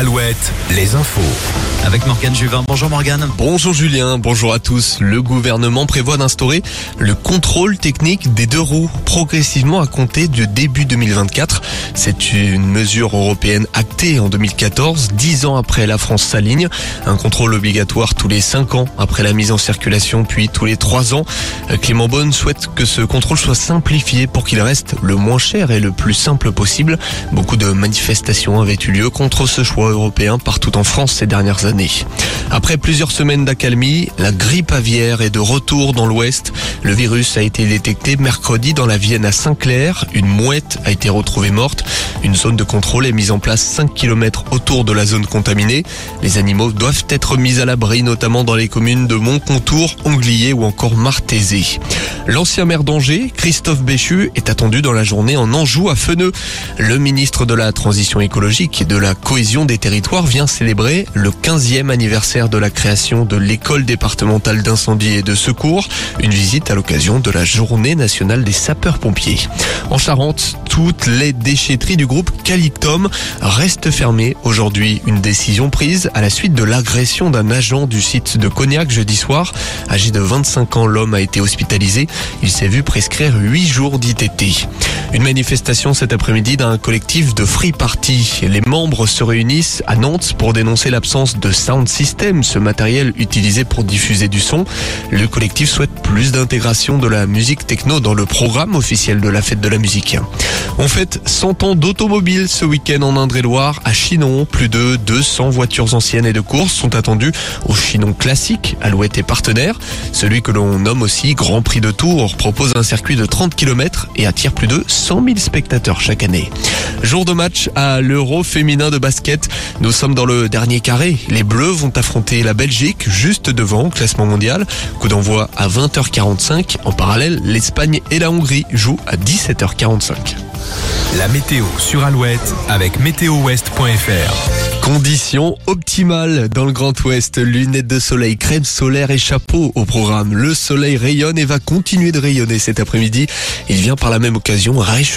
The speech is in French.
Alouette, les infos. Avec Morgane Juvin. Bonjour Morgane. Bonjour Julien, bonjour à tous. Le gouvernement prévoit d'instaurer le contrôle technique des deux roues progressivement à compter du début 2024. C'est une mesure européenne actée en 2014, dix ans après la France s'aligne. Un contrôle obligatoire tous les cinq ans après la mise en circulation, puis tous les trois ans. Clément Bonne souhaite que ce contrôle soit simplifié pour qu'il reste le moins cher et le plus simple possible. Beaucoup de manifestations avaient eu lieu contre ce choix européen partout en France ces dernières années. Après plusieurs semaines d'accalmie, la grippe aviaire est de retour dans l'Ouest. Le virus a été détecté mercredi dans la Vienne à Saint-Clair. Une mouette a été retrouvée morte. Une zone de contrôle est mise en place 5 km autour de la zone contaminée. Les animaux doivent être mis à l'abri, notamment dans les communes de Montcontour, Anglier ou encore Martézé. L'ancien maire d'Angers, Christophe Béchu, est attendu dans la journée en Anjou à Feneux. Le ministre de la Transition écologique et de la cohésion des territoires vient célébrer le 15e anniversaire de la création de l'école départementale d'incendie et de secours. Une visite à l'occasion de la journée nationale des sapeurs-pompiers. En Charente, toutes les déchetteries du groupe Calictom restent fermées aujourd'hui. Une décision prise à la suite de l'agression d'un agent du site de Cognac jeudi soir. Âgé de 25 ans, l'homme a été hospitalisé. Il s'est vu prescrire 8 jours d'ITT. Une manifestation cet après-midi d'un collectif de Free Party. Les membres se réunissent à Nantes pour dénoncer l'absence de sound system, ce matériel utilisé pour diffuser du son. Le collectif souhaite plus d'intégration de la musique techno dans le programme officiel de la fête de la musique. On fête 100 ans d'automobile ce week-end en Indre-et-Loire à Chinon. Plus de 200 voitures anciennes et de course sont attendues au Chinon classique, Alouette et partenaire. Celui que l'on nomme aussi Grand Prix de Tours propose un circuit de 30 km et attire plus de 100 000 spectateurs chaque année. Jour de match à l'Euro féminin de basket. Nous sommes dans le dernier carré. Les Bleus vont affronter la Belgique juste devant classement mondial. Coup d'envoi à 20h45. En parallèle, l'Espagne et la Hongrie jouent à 17h45. La météo sur Alouette avec météowest.fr. Conditions optimales dans le Grand Ouest. Lunettes de soleil, crème solaire et chapeau au programme. Le soleil rayonne et va continuer de rayonner cet après-midi. Il vient par la même occasion réchauffer